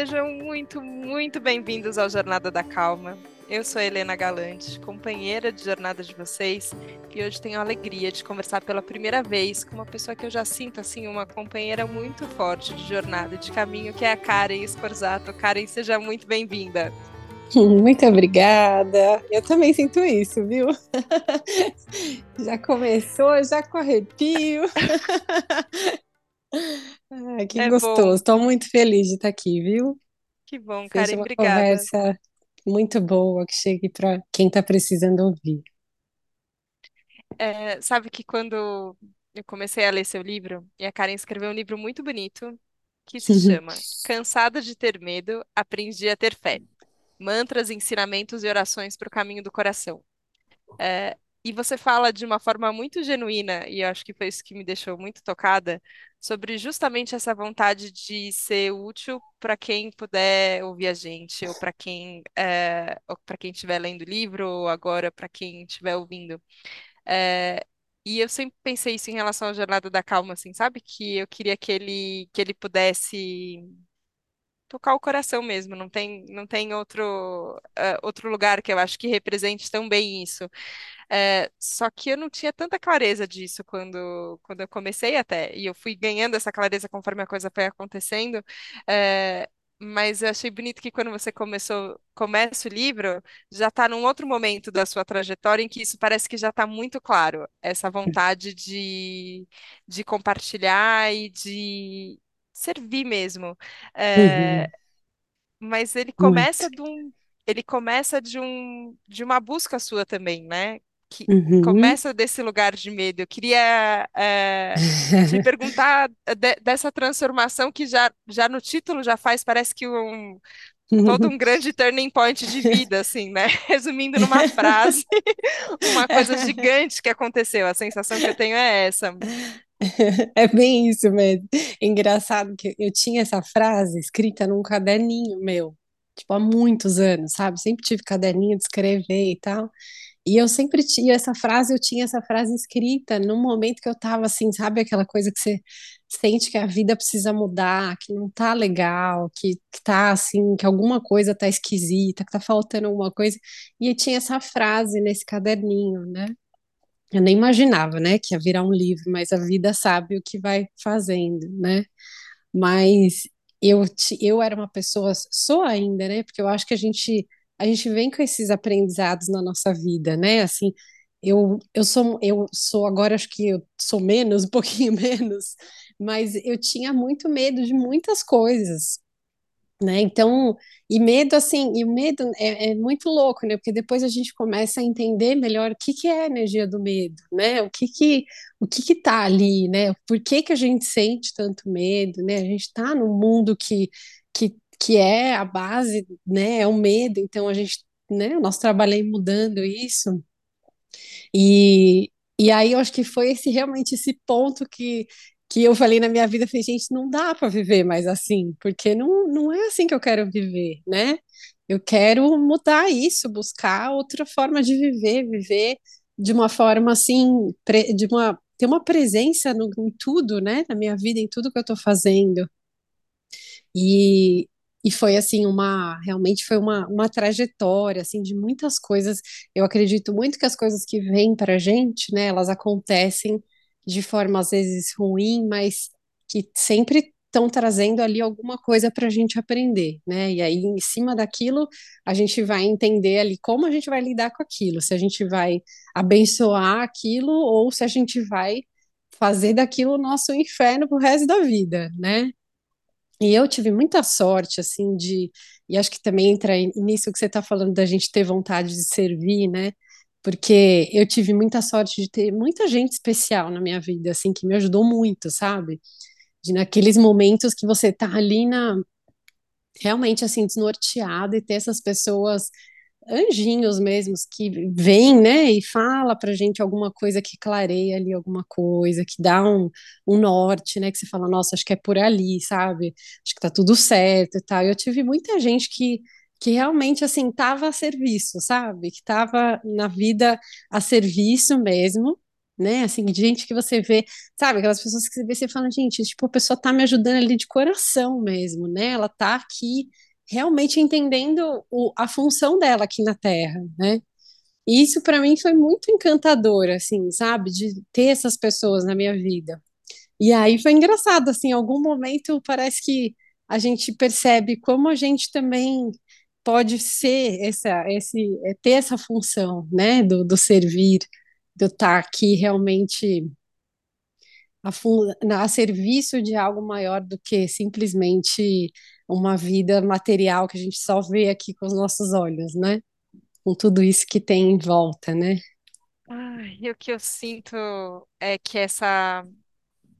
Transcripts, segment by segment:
Sejam muito, muito bem-vindos ao Jornada da Calma. Eu sou Helena Galante, companheira de jornada de vocês, e hoje tenho a alegria de conversar pela primeira vez com uma pessoa que eu já sinto assim uma companheira muito forte de jornada, de caminho, que é a Karen Scorzato. Karen, seja muito bem-vinda. Muito obrigada. Eu também sinto isso, viu? já começou, já com arrepio. Ai, que é gostoso. Estou muito feliz de estar aqui, viu? Que bom, Karen, uma obrigada. conversa muito boa que chegue para quem está precisando ouvir. É, sabe que quando eu comecei a ler seu livro, e a Karen escreveu um livro muito bonito que se chama Cansada de Ter Medo, Aprendi a Ter Fé. Mantras, ensinamentos e orações para o caminho do coração. É, e você fala de uma forma muito genuína, e acho que foi isso que me deixou muito tocada, sobre justamente essa vontade de ser útil para quem puder ouvir a gente, ou para quem é, para quem estiver lendo o livro, ou agora para quem estiver ouvindo. É, e eu sempre pensei isso em relação à Jornada da Calma, assim, sabe? Que eu queria que ele, que ele pudesse tocar o coração mesmo, não tem, não tem outro, uh, outro lugar que eu acho que represente tão bem isso. É, só que eu não tinha tanta clareza disso quando, quando eu comecei até, e eu fui ganhando essa clareza conforme a coisa foi acontecendo. É, mas eu achei bonito que quando você começou, começa o livro, já está num outro momento da sua trajetória em que isso parece que já está muito claro, essa vontade de, de compartilhar e de servir mesmo. É, Uhum, mas ele muito. começa de um, ele começa de um, de uma busca sua também, né? Que Uhum. começa desse lugar de medo. Eu queria é, te perguntar de- dessa transformação que já, já no título já faz, parece que um, todo um grande turning point de vida, assim, né? Resumindo numa frase, uma coisa gigante que aconteceu. A sensação que eu tenho é essa. É bem isso mesmo. Engraçado que eu tinha essa frase escrita num caderninho meu, tipo, há muitos anos, sabe? Sempre tive caderninho de escrever e tal. E eu sempre tinha essa frase, eu tinha essa frase escrita num momento que eu tava assim, sabe? Aquela coisa que você sente que a vida precisa mudar, que não tá legal, que, que tá assim, que alguma coisa tá esquisita, que tá faltando alguma coisa. E tinha essa frase nesse caderninho, né? Eu nem imaginava, né, que ia virar um livro, mas a vida sabe o que vai fazendo, né? Mas eu, eu era uma pessoa, sou ainda, né? Porque eu acho que a gente, a gente vem com esses aprendizados na nossa vida, né? Assim, eu, eu sou, eu sou agora, acho que eu sou menos, um pouquinho menos, mas eu tinha muito medo de muitas coisas né? Então, e medo assim, e o medo é, é muito louco, né? Porque depois a gente começa a entender melhor o que que é a energia do medo, né? O que que o que que tá ali, né? Por que que a gente sente tanto medo, né? A gente está num mundo que que que é a base, né? É o medo, então a gente, né? O nosso trabalho é mudando isso. E, e aí eu acho que foi esse realmente esse ponto que, que eu falei na minha vida, falei, gente, não dá para viver mais assim, porque não, não é assim que eu quero viver, né? Eu quero mudar isso, buscar outra forma de viver, viver de uma forma assim, de uma ter uma presença no, em tudo, né? Na minha vida, em tudo que eu estou fazendo. E, e foi assim uma realmente foi uma, uma trajetória assim de muitas coisas. Eu acredito muito que as coisas que vêm para a gente, né, elas acontecem de forma às vezes ruim, mas que sempre estão trazendo ali alguma coisa para a gente aprender, né? E aí em cima daquilo a gente vai entender ali como a gente vai lidar com aquilo, se a gente vai abençoar aquilo ou se a gente vai fazer daquilo o nosso inferno pro resto da vida, né? E eu tive muita sorte, assim, de. E acho que também entra nisso que você está falando da gente ter vontade de servir, né? Porque eu tive muita sorte de ter muita gente especial na minha vida, assim, que me ajudou muito, sabe? De naqueles momentos que você tá ali na. Realmente, assim, desnorteado e ter essas pessoas anjinhos mesmos que vêm, né, e fala pra gente alguma coisa que clareia ali alguma coisa, que dá um, um norte, né, que você fala, nossa, acho que é por ali, sabe? Acho que tá tudo certo e tal. Eu tive muita gente que que realmente assim tava a serviço, sabe? Que tava na vida a serviço mesmo, né? Assim, de gente que você vê, sabe, aquelas pessoas que você vê, você fala, gente, tipo, a pessoa tá me ajudando ali de coração mesmo, né? Ela tá aqui realmente entendendo o, a função dela aqui na Terra, né? E isso para mim foi muito encantador, assim, sabe, de ter essas pessoas na minha vida. E aí foi engraçado, assim, em algum momento parece que a gente percebe como a gente também pode ser essa, esse, é, ter essa função, né, do, do servir, eu estar aqui realmente a, a serviço de algo maior do que simplesmente uma vida material que a gente só vê aqui com os nossos olhos, né? Com tudo isso que tem em volta, né? Ai, e o que eu sinto é que essa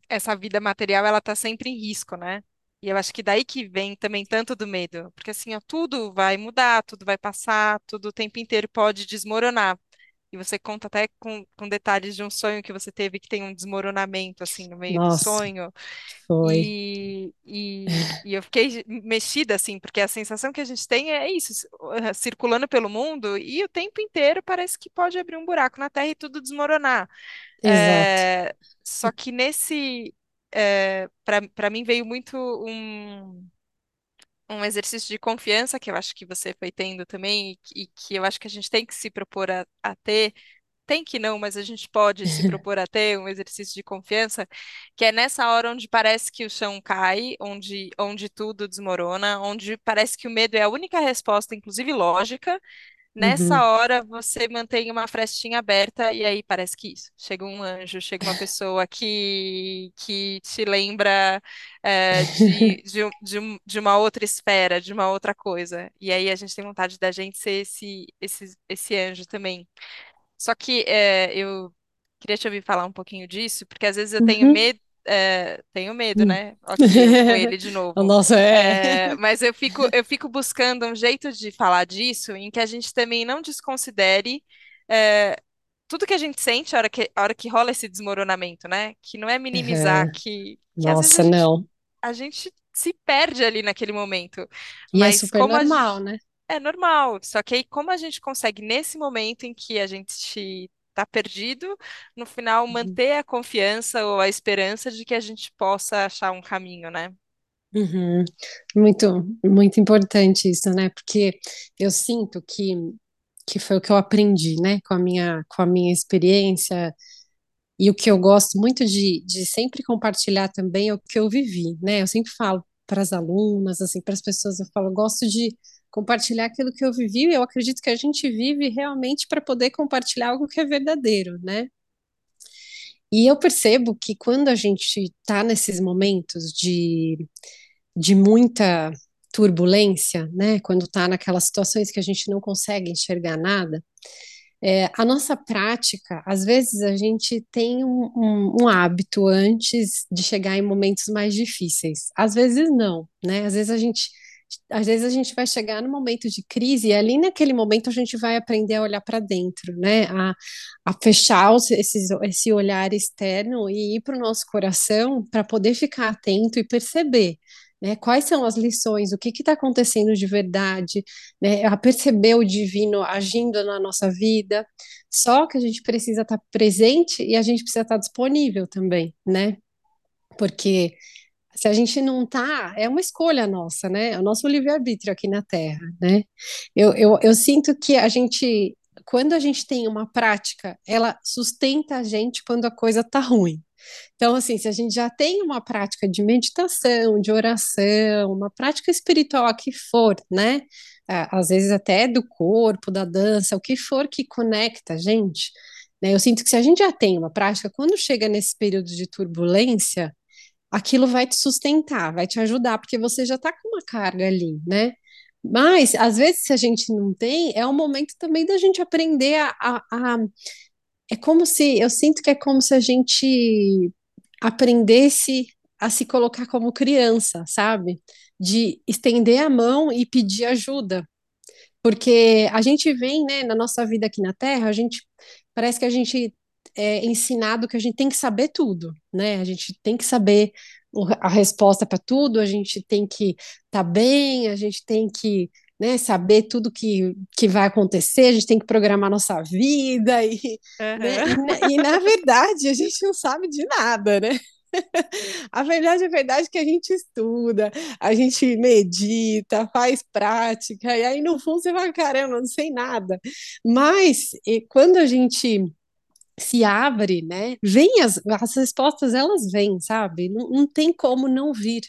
essa vida material ela tá sempre em risco, né? E eu acho que daí que vem também tanto do medo, porque assim, ó, tudo vai mudar, tudo vai passar, tudo o tempo inteiro pode desmoronar. E você conta até com, com detalhes de um sonho que você teve que tem um desmoronamento assim no meio do Nossa, sonho. foi. E, e, e eu fiquei mexida assim, porque a sensação que a gente tem é isso, eh, circulando pelo mundo e o tempo inteiro parece que pode abrir um buraco na Terra e tudo desmoronar. Exato. É, só que nesse, é, para mim veio muito um, um exercício de confiança que eu acho que você foi tendo também e, que e que eu acho que a gente tem que se propor a, a ter. Tem que não, mas a gente pode se propor a ter um exercício de confiança, que é nessa hora onde parece que o chão cai, onde, onde tudo desmorona, onde parece que o medo é a única resposta, inclusive lógica, Nessa Uhum. hora você mantém uma frestinha aberta e aí parece que isso. Chega um anjo, chega uma pessoa que, que te lembra é, de, de, de, de uma outra esfera, de uma outra coisa. E aí a gente tem vontade da gente ser esse, esse, esse anjo também. Só que é, eu queria te ouvir falar um pouquinho disso, porque às vezes eu tenho Uhum. medo, é, tenho medo, Uhum. né? Eu com ele de O novo. nosso é. É, mas eu fico, eu fico buscando um jeito de falar disso em que a gente também não desconsidere é, tudo que a gente sente a hora que, a hora que rola esse desmoronamento, né? Que não é minimizar, Uhum. que, que vezes a Nossa, gente, não. a gente se perde ali naquele momento. E é Mas super como a normal, gente né? é normal, só que aí como a gente consegue nesse momento em que a gente está perdido, no final Uhum. manter a confiança ou a esperança de que a gente possa achar um caminho, né? Uhum. Muito, muito importante isso, né? Porque eu sinto que, que foi o que eu aprendi, né? Com a minha, com a minha experiência e o que eu gosto muito de, de sempre compartilhar também é o que eu vivi, né? Eu sempre falo para as alunas, assim, para as pessoas, eu falo, eu gosto de compartilhar aquilo que eu vivi eu acredito que a gente vive realmente para poder compartilhar algo que é verdadeiro, né? E eu percebo que quando a gente está nesses momentos de de muita turbulência, né? Quando está naquelas situações que a gente não consegue enxergar nada, é, a nossa prática, às vezes a gente tem um, um, um hábito antes de chegar em momentos mais difíceis. Às vezes não, né? Às vezes a gente às vezes a gente vai chegar no momento de crise e ali naquele momento a gente vai aprender a olhar para dentro, né? A, a fechar os, esses, esse olhar externo e ir para o nosso coração para poder ficar atento e perceber. Né, quais são as lições, o que está acontecendo de verdade, né, a perceber o divino agindo na nossa vida, só que a gente precisa estar tá presente e a gente precisa estar tá disponível também, né? Porque se a gente não tá, é uma escolha nossa, né? É o nosso livre-arbítrio aqui na Terra, né? Eu, eu, eu sinto que a gente, quando a gente tem uma prática, ela sustenta a gente quando a coisa tá ruim. Então, assim, se a gente já tem uma prática de meditação, de oração, uma prática espiritual, a que for, né? Às vezes até do corpo, da dança, o que for que conecta a gente, né? Eu sinto que se a gente já tem uma prática, quando chega nesse período de turbulência, aquilo vai te sustentar, vai te ajudar, porque você já está com uma carga ali, né? Mas, às vezes, se a gente não tem, é o momento também da gente aprender a, a, a. É como se. Eu sinto que é como se a gente aprendesse a se colocar como criança, sabe? De estender a mão e pedir ajuda. Porque a gente vem, né, na nossa vida aqui na Terra, a gente parece que a gente é ensinado que a gente tem que saber tudo, né? A gente tem que saber a resposta para tudo, a gente tem que estar tá bem, a gente tem que né, saber tudo que, que vai acontecer, a gente tem que programar nossa vida, e, né, Aham. e, na- e na verdade a gente não sabe de nada, né? A verdade é verdade que a gente estuda, a gente medita, faz prática, e aí no fundo você fala, caramba, não sei nada. Mas e, quando a gente se abre, né, vem as, as respostas, elas vêm, sabe? Não, não tem como não vir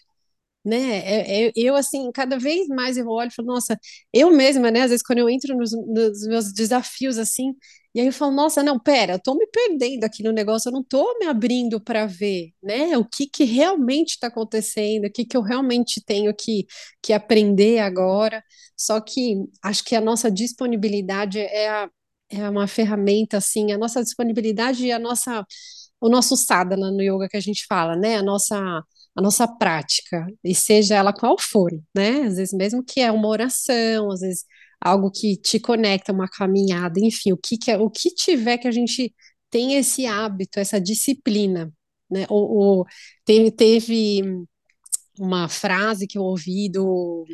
né? É- é- eu, assim, cada vez mais eu olho e falo, nossa, eu mesma, né? Às vezes quando eu entro nos, nos meus desafios, assim, e aí eu falo, nossa, não, pera, eu tô me perdendo aqui no negócio, eu não tô me abrindo para ver, né? O que que realmente está acontecendo, o que que eu realmente tenho que, que aprender agora. Só que acho que a nossa disponibilidade é a É uma ferramenta assim, a nossa disponibilidade e a nossa, o nosso sadhana no yoga que a gente fala, né? A nossa a nossa prática, e seja ela qual for, né? Às vezes, mesmo que é uma oração, às vezes algo que te conecta, uma caminhada, enfim, o que, que é, o que tiver que a gente tem esse hábito, essa disciplina, né? O, teve, teve uma frase que eu ouvi do,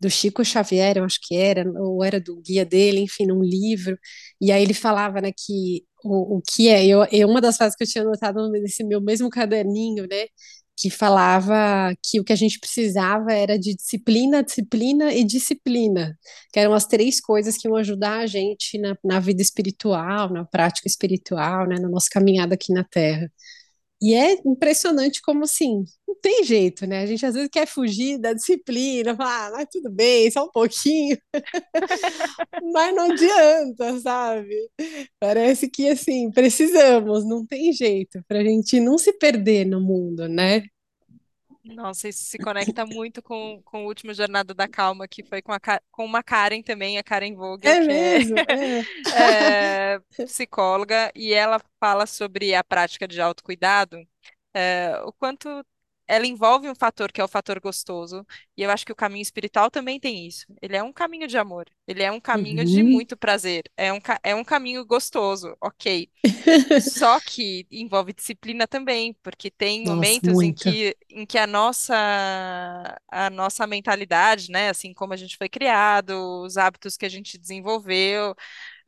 do Chico Xavier, eu acho que era, ou era do guia dele, enfim, num livro, e aí ele falava, né, que o, o que é, eu, eu, uma das frases que eu tinha anotado nesse meu mesmo caderninho, né, que falava que o que a gente precisava era de disciplina, disciplina e disciplina, que eram as três coisas que iam ajudar a gente na, na vida espiritual, na prática espiritual, né, na nossa caminhada aqui na Terra. E é impressionante como assim, não tem jeito, né? A gente às vezes quer fugir da disciplina, falar, ah, mas tudo bem, só um pouquinho, mas não adianta, sabe? Parece que assim, precisamos, não tem jeito, para a gente não se perder no mundo, né? Nossa, isso se conecta muito com, com o último Jornada da Calma, que foi com, a, com uma Karen também, a Karen Vogel, É que é, mesmo, é. é psicóloga, e ela fala sobre a prática de autocuidado, é, o quanto ela envolve um fator que é o fator gostoso, e eu acho que o caminho espiritual também tem isso. Ele é um caminho de amor, ele é um caminho de Uhum. muito prazer, é um, é um caminho gostoso, ok. Só que envolve disciplina também, porque tem Nossa, momentos em que, em que a nossa, a nossa mentalidade, né, assim como a gente foi criado, os hábitos que a gente desenvolveu,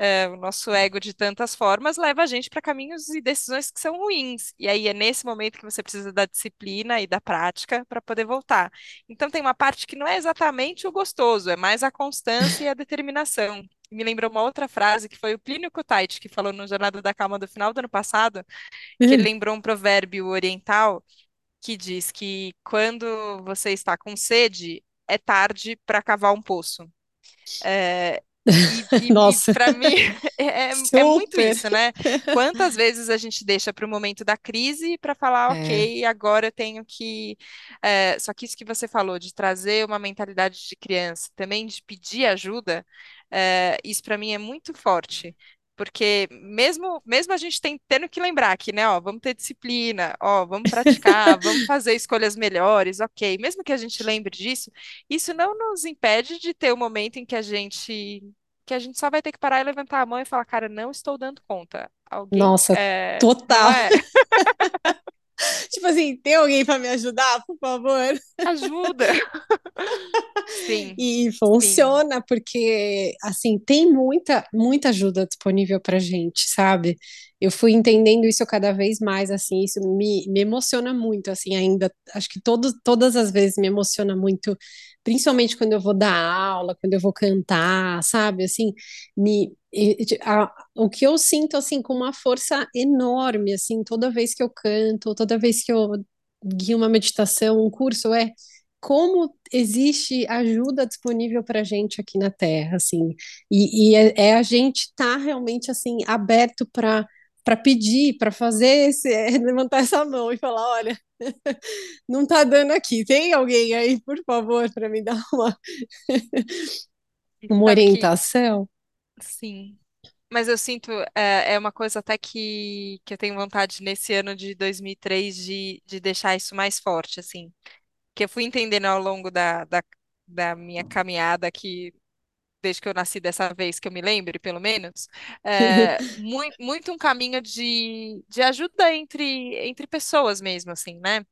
é, o nosso ego de tantas formas, leva a gente para caminhos e decisões que são ruins. E aí é nesse momento que você precisa da disciplina e da prática para poder voltar. Então tem uma parte que não é exatamente o gostoso, é mais a constância e a determinação me lembrou uma outra frase que foi o Plínio Kutaiti que falou no Jornada da Calma do final do ano passado, que ele lembrou um provérbio oriental que diz que quando você está com sede, é tarde para cavar um poço. É, e e, Nossa, para mim é, é é muito isso, né? Quantas vezes a gente deixa para o momento da crise para falar, É, ok, agora eu tenho que. é, só que isso que você falou, de trazer uma mentalidade de criança, também de pedir ajuda, é, isso para mim é muito forte. Porque mesmo, mesmo a gente tem, tendo que lembrar que, né, ó, vamos ter disciplina, ó, vamos praticar, vamos fazer escolhas melhores, ok. Mesmo que a gente lembre disso, isso não nos impede de ter o momento em que a gente que a gente só vai ter que parar e levantar a mão e falar, cara, não estou dando conta. Alguém, nossa, é, total. é? Tipo assim, tem alguém para me ajudar, por favor? Ajuda. Sim, E sim. funciona porque assim tem muita muita ajuda disponível para gente, sabe? Eu fui entendendo isso cada vez mais assim, isso me, me emociona muito assim ainda. Acho que todo, todas as vezes me emociona muito, principalmente quando eu vou dar aula, quando eu vou cantar, sabe? Assim, me e- a- o que eu sinto assim com uma força enorme assim, toda vez que eu canto, toda vez que eu guio uma meditação, um curso é como existe ajuda disponível para a gente aqui na Terra, assim, e, e é, é a gente estar tá realmente assim aberto para para pedir, para fazer esse, é, levantar essa mão e falar, olha, não está dando aqui, tem alguém aí, por favor, para me dar uma, uma que, orientação? Sim. Mas eu sinto, é, é uma coisa até que, que eu tenho vontade nesse ano de 2003 de, de deixar isso mais forte, assim. Que eu fui entendendo ao longo da, da, da minha caminhada aqui desde que eu nasci dessa vez, que eu me lembre, pelo menos, é, muito, muito um caminho de, de ajuda entre, entre pessoas mesmo, assim, né?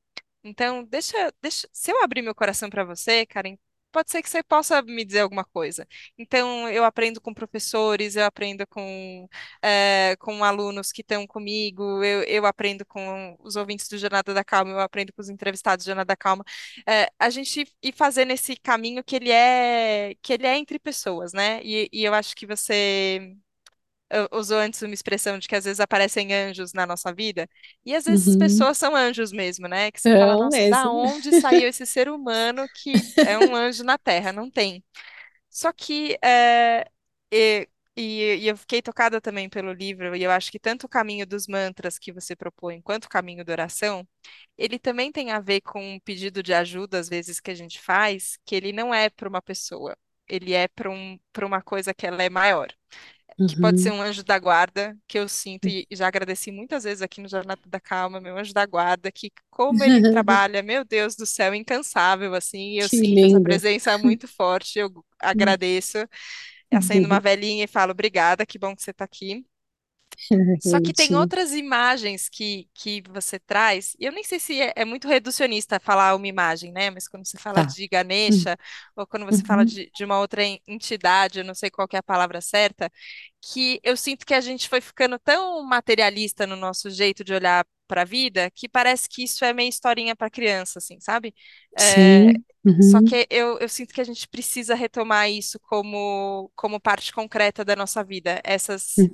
Então, deixa, deixa, se eu abrir meu coração para você, Karen, pode ser que você possa me dizer alguma coisa. Então, eu aprendo com professores, eu aprendo com, eh, com alunos que estão comigo, eu, eu aprendo com os ouvintes do Jornada da Calma, eu aprendo com os entrevistados do Jornada da Calma. Eh, a gente ir fazendo esse caminho que ele é, que ele é entre pessoas, né? E, e eu acho que você usou antes uma expressão de que às vezes aparecem anjos na nossa vida, e às vezes Uhum. pessoas são anjos mesmo, né? Que você fala, Não nossa, da mesmo. onde saiu esse ser humano que é um anjo na Terra? Não tem. Só que é, e, e- e eu fiquei tocada também pelo livro, e eu acho que tanto o caminho dos mantras que você propõe, quanto o caminho da oração, ele também tem a ver com um pedido de ajuda, às vezes, que a gente faz, que ele não é para uma pessoa, ele é para um, para uma coisa que ela é maior que pode ser Uhum. um anjo da guarda, que eu sinto e já agradeci muitas vezes aqui no Jornada da Calma, meu anjo da guarda, que como ele trabalha, meu Deus do céu, incansável, assim, eu Que sinto essa lindo. presença muito forte, eu agradeço, acendo uma velhinha e falo, obrigada, que bom que você está aqui. Só que tem outras imagens que, que você traz, e eu nem sei se é, é muito reducionista falar uma imagem, né? Mas quando você fala Tá. de Ganesha, ou quando você fala Uhum. de, de uma outra en- entidade, eu não sei qual que é a palavra certa, que eu sinto que a gente foi ficando tão materialista no nosso jeito de olhar para a vida, que parece que isso é meio historinha para criança, assim, sabe? É, Sim. só Uhum. que eu, eu sinto que a gente precisa retomar isso como, como parte concreta da nossa vida, essas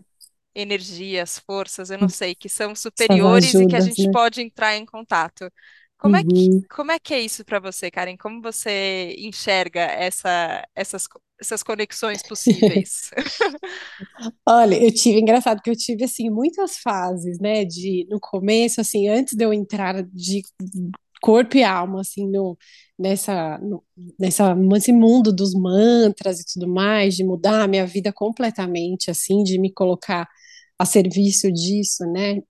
energias, forças, eu não sei, que são superiores e que a gente né? pode entrar em contato. Como é que, Uhum. como é que é isso para você, Karen? Como você enxerga essa, essas, essas conexões possíveis? Olha, eu tive, engraçado que eu tive, assim, muitas fases, né, de, no começo, assim, antes de eu entrar de corpo e alma, assim, no, nessa, no, nessa, nesse mundo dos mantras e tudo mais, de mudar a minha vida completamente, assim, de me colocar a serviço disso, né,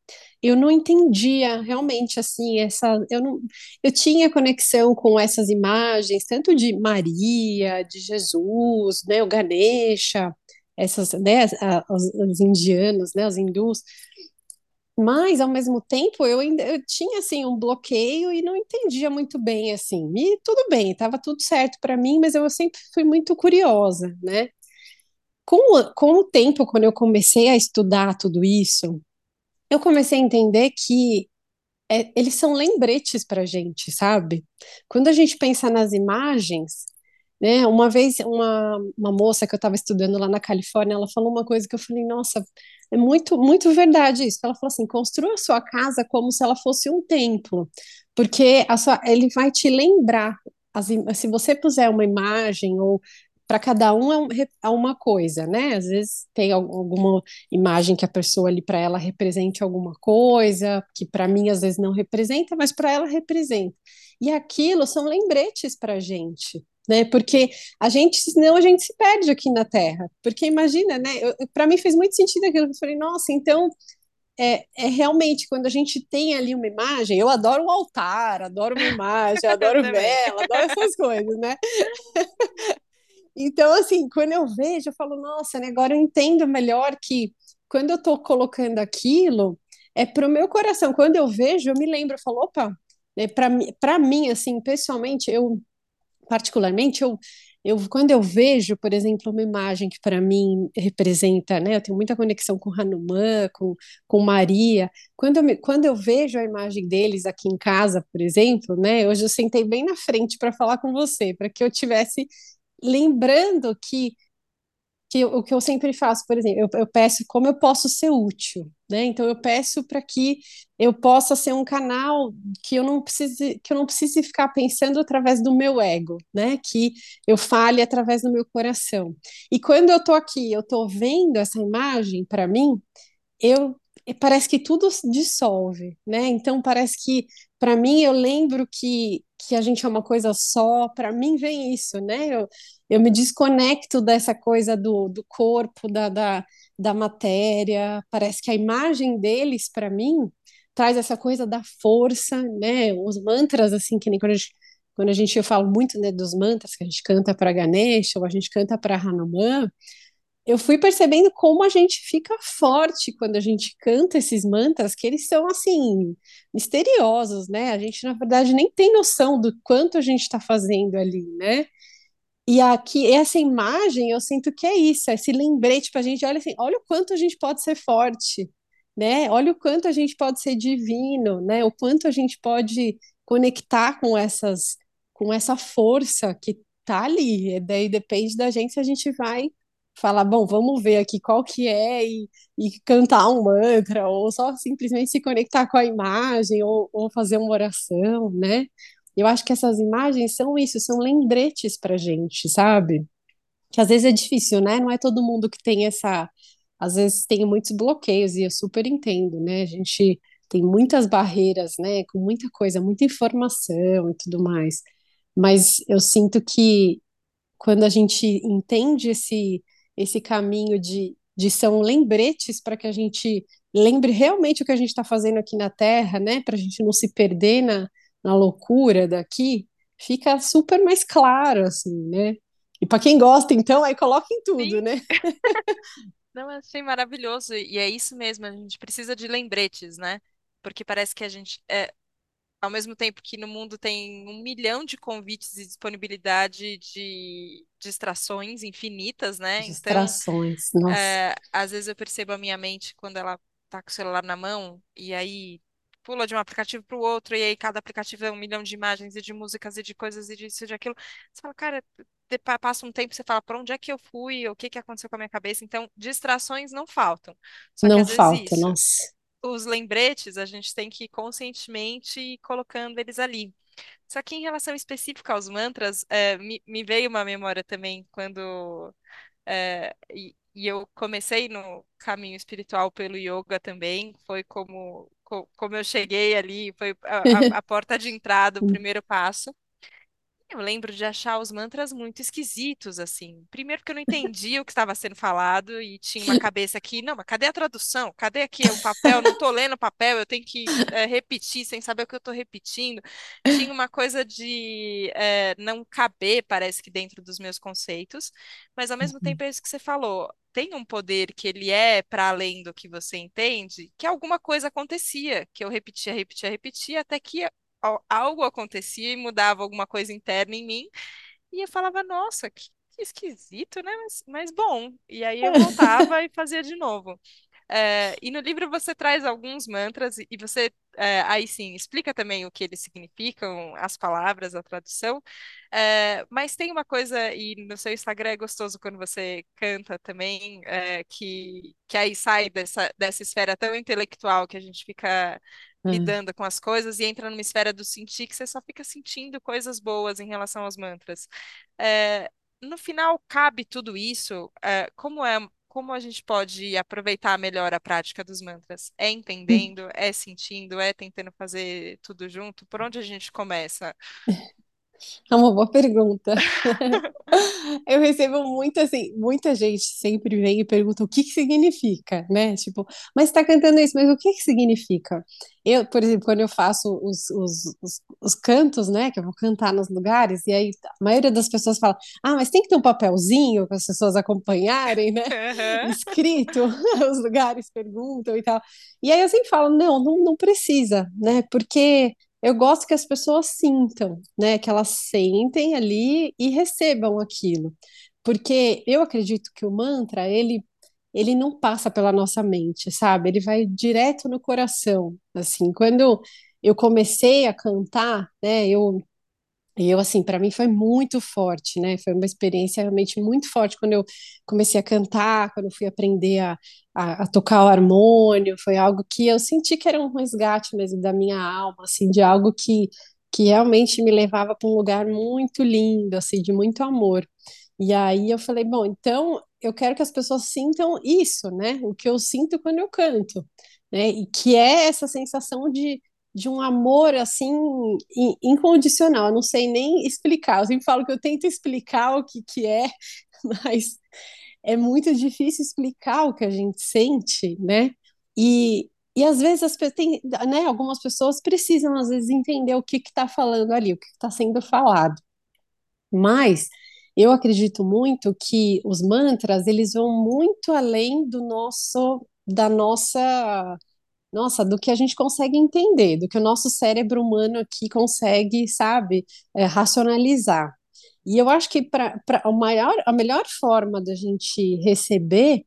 eu não entendia realmente, assim, essa, eu não, eu tinha conexão com essas imagens, tanto de Maria, de Jesus, né, o Ganesha, essas, né, os, os indianos, né, os hindus, mas ao mesmo tempo eu ainda eu tinha assim um bloqueio e não entendia muito bem assim. E tudo bem, estava tudo certo para mim, mas eu sempre fui muito curiosa, né? Com, com o tempo, quando eu comecei a estudar tudo isso, eu comecei a entender que é, eles são lembretes para a gente, sabe? Quando a gente pensa nas imagens, né? Uma vez, uma, uma moça que eu estava estudando lá na Califórnia, ela falou uma coisa que eu falei, nossa, é muito, muito verdade isso. Ela falou assim: construa a sua casa como se ela fosse um templo, porque a sua, ele vai te lembrar. As, se você puser uma imagem ou para cada um é, um, é, uma coisa, né? Às vezes tem alguma imagem que a pessoa ali para ela represente alguma coisa, que para mim às vezes não representa, mas para ela representa. E aquilo são lembretes para a gente né? Porque a gente, senão a gente se perde aqui na Terra. Porque imagina, né? Para mim fez muito sentido aquilo. Eu falei, nossa, então é, é, realmente quando a gente tem ali uma imagem. Eu adoro o altar, adoro uma imagem, adoro vela, adoro essas coisas, né? Então, assim, quando eu vejo, eu falo, nossa, né, agora eu entendo melhor que quando eu estou colocando aquilo, é para o meu coração. Quando eu vejo, eu me lembro, eu falo, opa, né, para mim, assim, pessoalmente, eu particularmente, eu, eu quando eu vejo, por exemplo, uma imagem que para mim representa, né, eu tenho muita conexão com Hanuman, com, com Maria, quando eu, me, quando eu vejo a imagem deles aqui em casa, por exemplo, né, hoje eu sentei bem na frente para falar com você, para que eu tivesse lembrando que que o que eu sempre faço, por exemplo, eu, eu peço como eu posso ser útil, né? Então eu peço para que eu possa ser um canal que eu não precise que eu não precise ficar pensando através do meu ego, né? Que eu fale através do meu coração. E quando eu estou aqui, eu estou vendo essa imagem para mim, eu parece que tudo dissolve, né? Então parece que para mim eu lembro que que a gente é uma coisa só. Para mim vem isso, né? Eu, eu me desconecto dessa coisa do, do corpo, da, da, da matéria. Parece que a imagem deles para mim traz essa coisa da força, né? Os mantras assim que nem quando a gente quando a gente eu falo muito né, dos mantras que a gente canta para Ganesha ou a gente canta para Hanuman, eu fui percebendo como a gente fica forte quando a gente canta esses mantras, que eles são assim misteriosos, né? A gente na verdade nem tem noção do quanto a gente está fazendo ali, né? E aqui, essa imagem, eu sinto que é isso, é esse lembrete para a gente, olha assim, olha o quanto a gente pode ser forte, né? Olha o quanto a gente pode ser divino, né? O quanto a gente pode conectar com essas, com essa força que tá ali. E daí depende da gente se a gente vai falar, bom, vamos ver aqui qual que é e, e cantar um mantra, ou só simplesmente se conectar com a imagem, ou, ou fazer uma oração, né? Eu acho que essas imagens são isso, são lembretes para gente, sabe? Que às vezes é difícil, né? Não é todo mundo que tem essa. Às vezes tem muitos bloqueios, e eu super entendo, né? A gente tem muitas barreiras, né? Com muita coisa, muita informação e tudo mais. Mas eu sinto que quando a gente entende esse, esse caminho de, de são lembretes para que a gente lembre realmente o que a gente está fazendo aqui na Terra, né? Para a gente não se perder na na loucura daqui, fica super mais claro, assim, né? E para quem gosta, então, aí coloca em tudo, Sim. né? Não, eu achei maravilhoso. E é isso mesmo, a gente precisa de lembretes, né? Porque parece que a gente, é, ao mesmo tempo que no mundo tem um milhão de convites e disponibilidade de distrações infinitas, né? Então, Distrações, nossa, é, às vezes eu percebo a minha mente quando ela tá com o celular na mão e aí pula de um aplicativo para o outro e aí cada aplicativo é um milhão de imagens e de músicas e de coisas e disso e de aquilo. Você fala, cara, passa um tempo, você fala, para onde é que eu fui? O que que aconteceu com a minha cabeça? Então, distrações não faltam. Só não falta, isso, nossa. Os lembretes, a gente tem que ir conscientemente ir colocando eles ali. Só que em relação específica aos mantras, é, me, me veio uma memória também quando é, e, e eu comecei no caminho espiritual pelo yoga também. Foi como, co- como eu cheguei ali, foi a, a a porta de entrada, o primeiro passo. Eu lembro de achar os mantras muito esquisitos, assim. Primeiro porque eu não entendia o que estava sendo falado e tinha uma cabeça aqui, não, mas cadê a tradução? Cadê aqui o papel? Não estou lendo o papel, eu tenho que eh, repetir sem saber o que eu estou repetindo. Tinha uma coisa de eh, não caber, parece que dentro dos meus conceitos, mas ao mesmo tempo é isso que você falou. Tem um poder que ele é para além do que você entende, que alguma coisa acontecia, que eu repetia, repetia, repetia, até que algo acontecia e mudava alguma coisa interna em mim, e eu falava, nossa, que, que esquisito, né? Mas, mas bom. E aí eu voltava e fazia de novo. É, e no livro você traz alguns mantras e você, é, aí sim, explica também o que eles significam, as palavras, a tradução. É, mas tem uma coisa, e no seu Instagram é gostoso quando você canta também, que, que aí sai dessa, dessa esfera tão intelectual que a gente fica Ah, lidando com as coisas e entra numa esfera do sentir que você só fica sentindo coisas boas em relação aos mantras. É, no final, cabe tudo isso? É, como é, como a gente pode aproveitar melhor a prática dos mantras? É entendendo, é sentindo, é tentando fazer tudo junto? Por onde a gente começa? É uma boa pergunta. Eu recebo muito assim, muita gente sempre vem e pergunta o que que significa, né? Tipo, mas está cantando isso, mas o que que significa? Eu, por exemplo, quando eu faço os, os, os, os cantos, né, que eu vou cantar nos lugares, e aí a maioria das pessoas fala, ah, mas tem que ter um papelzinho para as pessoas acompanharem, né? Aham. Escrito, os lugares perguntam e tal. E aí eu sempre falo, não, não, não precisa, né? Porque eu gosto que as pessoas sintam, né? Que elas sentem ali e recebam aquilo. Porque eu acredito que o mantra, ele, ele não passa pela nossa mente, sabe? Ele vai direto no coração. Assim, quando eu comecei a cantar, né? Eu e eu, assim, para mim foi muito forte, né? Foi uma experiência realmente muito forte quando eu comecei a cantar, quando eu fui aprender a, a, a tocar o harmônio. Foi algo que eu senti que era um resgate mesmo da minha alma, assim, de algo que, que realmente me levava para um lugar muito lindo, assim, de muito amor. E aí eu falei, bom, então eu quero que as pessoas sintam isso, né? O que eu sinto quando eu canto, né? E que é essa sensação de de um amor assim in- incondicional. Eu não sei nem explicar. Eu sempre falo que eu tento explicar o que, que é, mas é muito difícil explicar o que a gente sente, né? E, e às vezes as, tem, né, algumas pessoas precisam às vezes entender o que está falando ali, o que está sendo falado. Mas eu acredito muito que os mantras eles vão muito além do nosso da nossa nossa, do que a gente consegue entender, do que o nosso cérebro humano aqui consegue, sabe, é, racionalizar. E eu acho que para a maior, a melhor forma da gente receber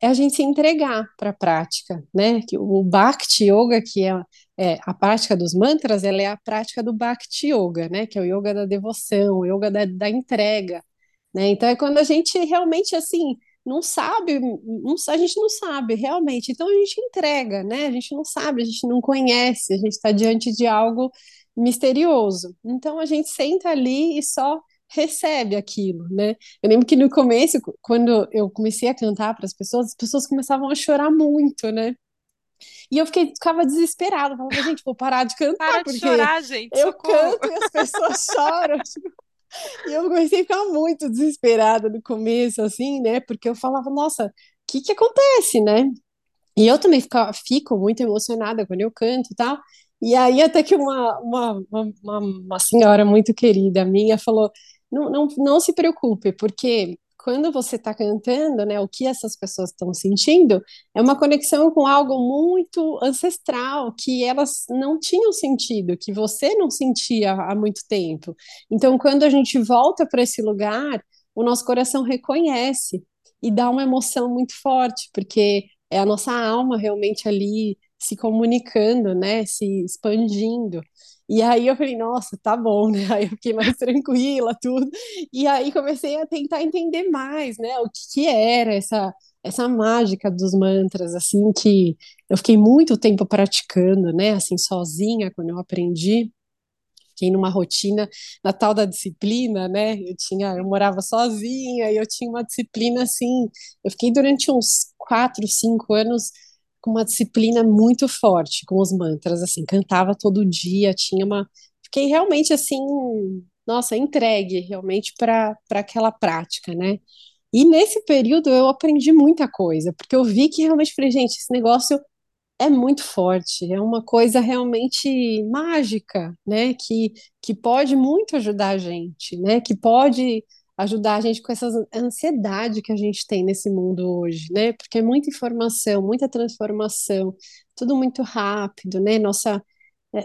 é a gente se entregar para a prática, né? Que o Bhakti Yoga, que é, é, a prática dos mantras, ela é a prática do Bhakti Yoga, né? Que é o yoga da devoção, o yoga da, da entrega, né? Então é quando a gente realmente assim não sabe, não, a gente não sabe realmente, então a gente entrega, né? A gente não sabe, a gente não conhece, a gente está diante de algo misterioso. Então a gente senta ali e só recebe aquilo, né? Eu lembro que no começo, quando eu comecei a cantar para as pessoas, as pessoas começavam a chorar muito, né? E eu fiquei, ficava desesperada, falava, gente, vou parar de cantar, Para de porque chorar, gente, eu socorro. canto e as pessoas choram. E eu comecei a ficar muito desesperada no começo, assim, né? Porque eu falava, nossa, o que que acontece, né? E eu também fico, fico muito emocionada quando eu canto e tal. E aí até que uma, uma, uma, uma senhora muito querida minha falou, não, não, não se preocupe, porque quando você está cantando, né, o que essas pessoas estão sentindo é uma conexão com algo muito ancestral que elas não tinham sentido, que você não sentia há muito tempo. Então, quando a gente volta para esse lugar, o nosso coração reconhece e dá uma emoção muito forte, porque é a nossa alma realmente ali se comunicando, né, se expandindo. E aí eu falei, nossa, tá bom, né? Aí eu fiquei mais tranquila, tudo. E aí comecei a tentar entender mais, né? O que, que era essa essa mágica dos mantras, assim, que eu fiquei muito tempo praticando, né? Assim, sozinha, quando eu aprendi. Fiquei numa rotina na tal da disciplina, né? Eu tinha, eu morava sozinha e eu tinha uma disciplina assim. Eu fiquei durante uns quatro, cinco anos com uma disciplina muito forte com os mantras, assim, cantava todo dia, tinha uma. Fiquei realmente assim, nossa, entregue realmente para aquela prática, né? E nesse período eu aprendi muita coisa, porque eu vi que realmente falei, gente, esse negócio é muito forte, é uma coisa realmente mágica, né? Que, que pode muito ajudar a gente, né? Que pode ajudar a gente com essa ansiedade que a gente tem nesse mundo hoje, né? Porque é muita informação, muita transformação, tudo muito rápido, né? Nossa, é,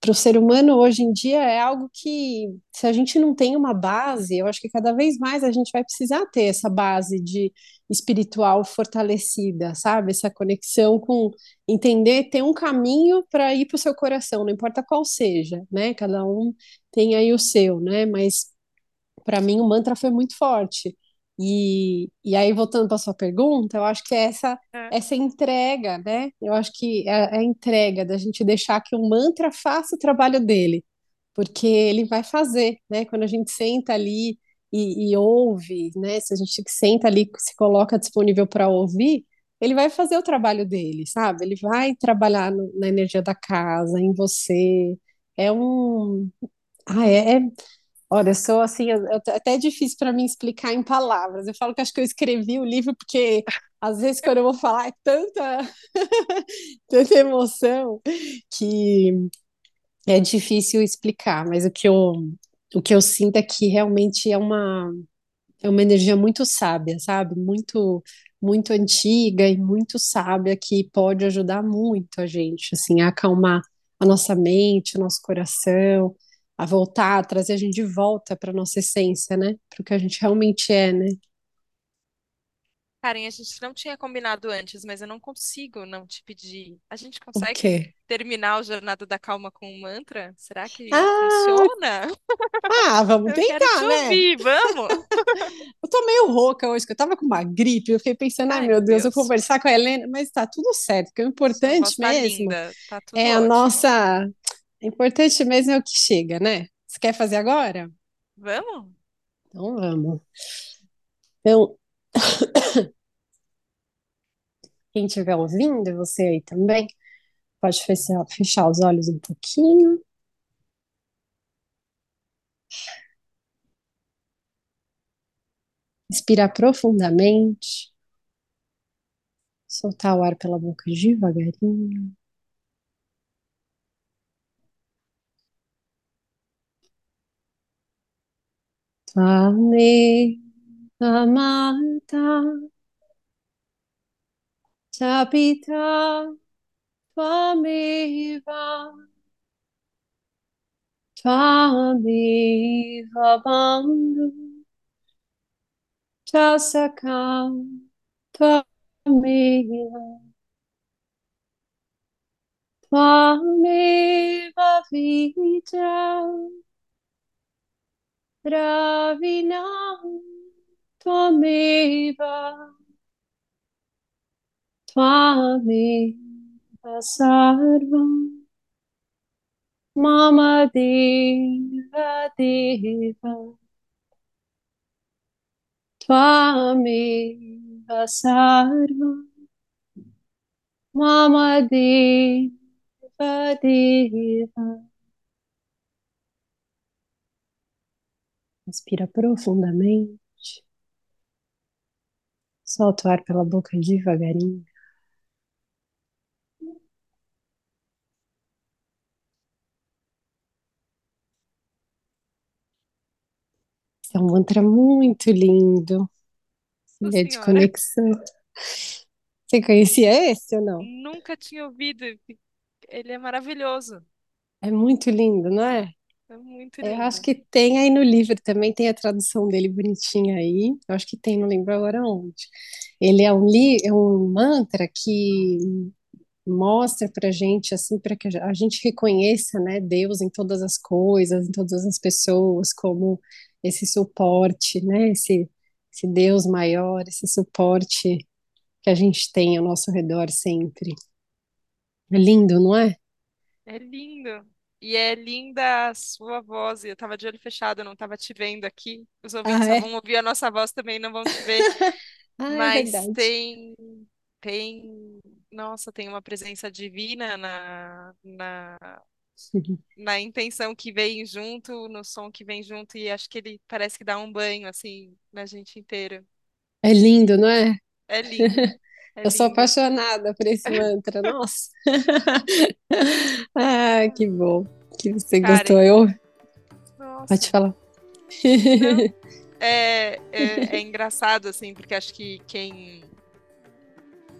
para o ser humano hoje em dia é algo que, se a gente não tem uma base, eu acho que cada vez mais a gente vai precisar ter essa base de espiritual fortalecida, sabe? Essa conexão com entender, ter um caminho para ir para o seu coração, não importa qual seja, né? Cada um tem aí o seu, né? Mas para mim o mantra foi muito forte. E, e aí, voltando para a sua pergunta, eu acho que é essa, É. essa entrega, né? Eu acho que é, é a entrega da gente deixar que o mantra faça o trabalho dele, porque ele vai fazer, né? Quando a gente senta ali e, e ouve, né? Se a gente senta ali, se coloca disponível para ouvir, ele vai fazer o trabalho dele, sabe? Ele vai trabalhar no, na energia da casa, em você. É um. Ah, é, é Olha, eu sou assim, até é difícil para mim explicar em palavras. Eu falo que acho que eu escrevi o livro porque às vezes quando eu vou falar é tanta, tanta emoção que é difícil explicar, mas o que eu, o que eu sinto é que realmente é uma, é uma energia muito sábia, sabe? Muito, muito antiga e muito sábia que pode ajudar muito a gente, assim, a acalmar a nossa mente, o nosso coração a voltar, a trazer a gente de volta para nossa essência, né? Para o que a gente realmente é, né? Karen, a gente não tinha combinado antes, mas eu não consigo não te pedir. A gente O consegue terminar o Jornada da Calma com um mantra? Será que Ah, funciona? ah, vamos Eu quero te tentar, né? ouvir, vamos? Eu tô meio rouca hoje, que eu tava com uma gripe, eu fiquei pensando, ai Ai, meu meu Deus, eu Deus. conversar com a Helena, mas tá tudo certo, que o Sua voz importante tá mesmo linda, tá tudo é a ótimo. nossa, o importante mesmo é o que chega, né? Você quer fazer agora? Vamos? Então vamos. Então, quem estiver ouvindo, você aí também, pode fechar, fechar os olhos um pouquinho, inspirar profundamente. Soltar o ar pela boca devagarinho. Swami Amanta Tapita Twamiva Twamiva Bandhu Tasaka Twamiva Twamiva Vijaya Ravinam Tvamiva Tvamiva Sarvam. Mama Deva Deva. Tvameva Sarvam. Mama Deva Deva Respira profundamente. Solta o ar pela boca devagarinho. Esse é um mantra muito lindo. Ele é de Senhora. conexão. Você conhecia esse ou não? Nunca tinha ouvido. Ele é maravilhoso. É muito lindo, não é? É muito Eu lindo. acho que tem aí no livro também, tem a tradução dele bonitinha aí. Eu acho que tem, não lembro agora onde. Ele é um, li, é um mantra que mostra pra gente, assim, para que a gente reconheça, né, Deus em todas as coisas, em todas as pessoas, como esse suporte, né, esse, esse Deus maior, esse suporte que a gente tem ao nosso redor sempre. É lindo, não é? É lindo. E é linda a sua voz. E eu tava de olho fechado, eu não tava te vendo aqui. Os ouvintes Ah, é? vão ouvir a nossa voz também, não vão te ver. Ah, é Mas verdade. tem, tem, nossa, tem uma presença divina na, na, na intenção que vem junto, no som que vem junto, e acho que ele parece que dá um banho, assim, na gente inteira. É lindo, não é? É lindo, é Eu sou apaixonada por esse mantra, nossa. Ah, que bom que você gostou. Eu, pode nossa, falar. não, é, é, é engraçado, assim, porque acho que quem.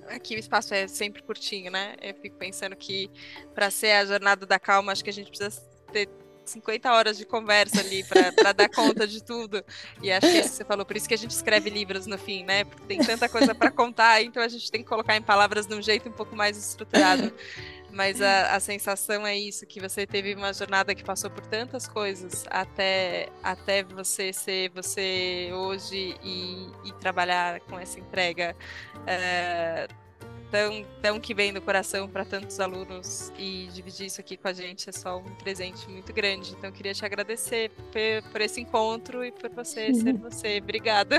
Aqui o espaço é sempre curtinho, né? Eu fico pensando que para ser a jornada da calma, acho que a gente precisa ter 50 horas de conversa ali para dar conta de tudo. E acho que é isso que você falou, por isso que a gente escreve livros no fim, né? Porque tem tanta coisa para contar, então a gente tem que colocar em palavras de um jeito um pouco mais estruturado. Mas a, a sensação é isso, que você teve uma jornada que passou por tantas coisas até, até você ser você hoje e, e trabalhar com essa entrega é, tão, tão que vem do coração para tantos alunos e dividir isso aqui com a gente é só um presente muito grande. Então, eu queria te agradecer por, por esse encontro e por você ser você. Obrigada.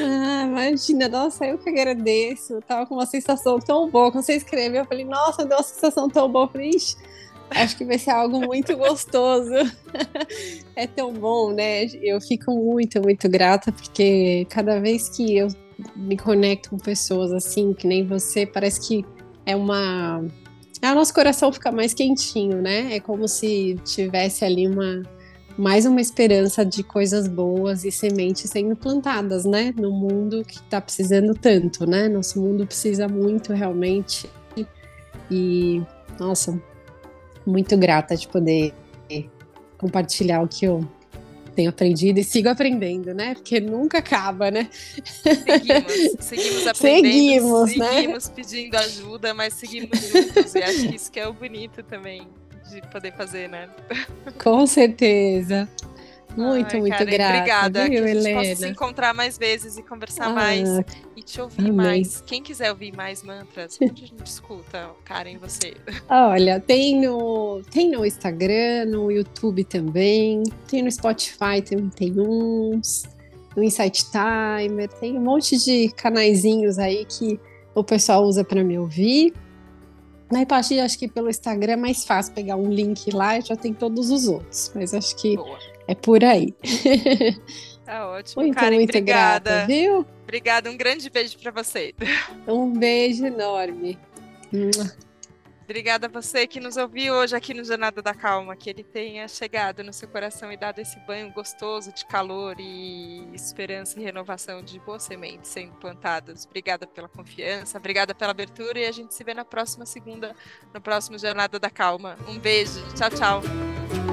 Ah, imagina, nossa, eu que agradeço. Eu tava com uma sensação tão boa. Quando você escreveu, eu falei, nossa, deu uma sensação tão boa. Eu falei, Ixi, acho que vai ser algo muito gostoso. É tão bom, né? Eu fico muito, muito grata, porque cada vez que eu me conecto com pessoas assim, que nem você, parece que é uma. Ah, nosso coração fica mais quentinho, né? É como se tivesse ali uma mais uma esperança de coisas boas e sementes sendo plantadas, né? No mundo que está precisando tanto, né? Nosso mundo precisa muito realmente. E, nossa, muito grata de poder compartilhar o que eu tenho aprendido e sigo aprendendo, né? Porque nunca acaba, né? Seguimos, seguimos aprendendo, Seguimos, né? seguimos pedindo ajuda, mas seguimos juntos. E acho que isso que é o bonito também de poder fazer, né? Com certeza. Muito, Ai, muito Karen, grata, obrigada. viu, que a gente possa se Helena? encontrar mais vezes e conversar Ah, mais e te ouvir amei. mais. Quem quiser ouvir mais mantras, onde a gente escuta, Karen, você? Olha, tem no, tem no Instagram, no YouTube também, tem no Spotify também tem uns, no Insight Timer, tem um monte de canaizinhos aí que o pessoal usa para me ouvir. Na parte, acho que pelo Instagram é mais fácil pegar um link lá e já tem todos os outros, mas acho que Boa. É por aí. Tá ótimo, Muito, Karen. muito obrigada. grata, viu? Obrigada, um grande beijo para você. Um beijo enorme. Obrigada a você que nos ouviu hoje aqui no Jornada da Calma, que ele tenha chegado no seu coração e dado esse banho gostoso de calor e esperança e renovação de boas sementes sendo plantadas. Obrigada pela confiança, obrigada pela abertura e a gente se vê na próxima segunda, no próximo Jornada da Calma. Um beijo, tchau, tchau.